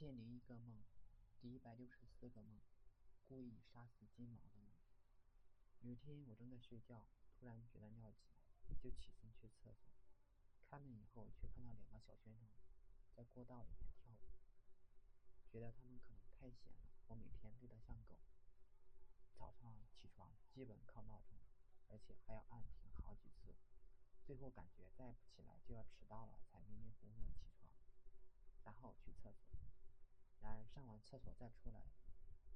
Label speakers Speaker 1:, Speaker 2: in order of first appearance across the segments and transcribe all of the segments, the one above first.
Speaker 1: 千零一个梦，第一百六十四个梦，故意杀死金毛的梦。有一天，我正在睡觉，突然觉得尿急，就起身去厕所。开门以后，却看到两个小学生在过道里面跳舞。觉得他们可能太闲了，我每天累得像狗。早上起床基本靠闹钟，而且还要按停好几次。最后感觉再不起来就要迟到了，才迷迷糊糊的起床，然后去厕所。厕所再出来，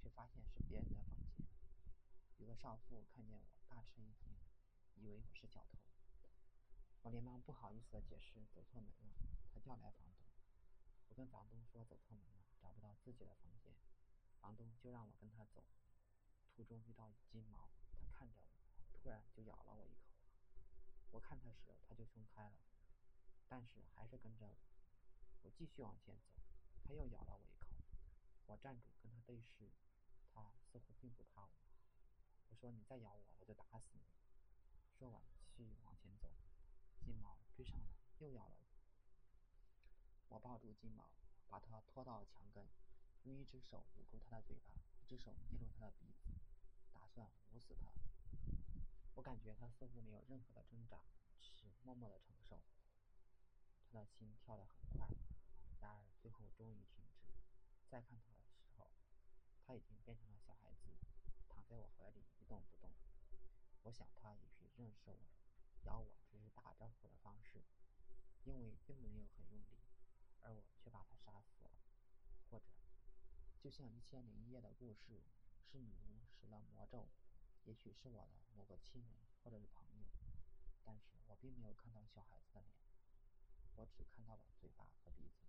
Speaker 1: 却发现是别人的房间。有个少妇看见我，大吃一惊，以为我是小偷。我连忙不好意思的解释走错门了。他叫来房东，我跟房东说走错门了，找不到自己的房间。房东就让我跟他走。途中遇到金毛，他看着我，突然就咬了我一口。我看他时，他就松开了，但是还是跟着我。我继续往前走，他又咬了我一口。我站住跟他对视，他似乎并不怕我。我说：“你再咬我，我就打死你。”说完，继续往前走。金毛追上来，又咬了我。我抱住金毛，把它拖到墙根，用一只手捂住它的嘴巴，一只手捏住它的鼻子，打算捂死它。我感觉他似乎没有任何的挣扎，只是默默的承受。他的心跳得很快，然而最后终于停止。再看，他已经变成了小孩子，躺在我怀里一动不动。我想他也许认识我，咬我只是打招呼的方式，因为并没有很用力，而我却把他杀死了。或者，就像《一千零一夜》的故事，是女巫施了魔咒。也许是我的某个亲人或者是朋友，但是我并没有看到小孩子的脸，我只看到了嘴巴和鼻子。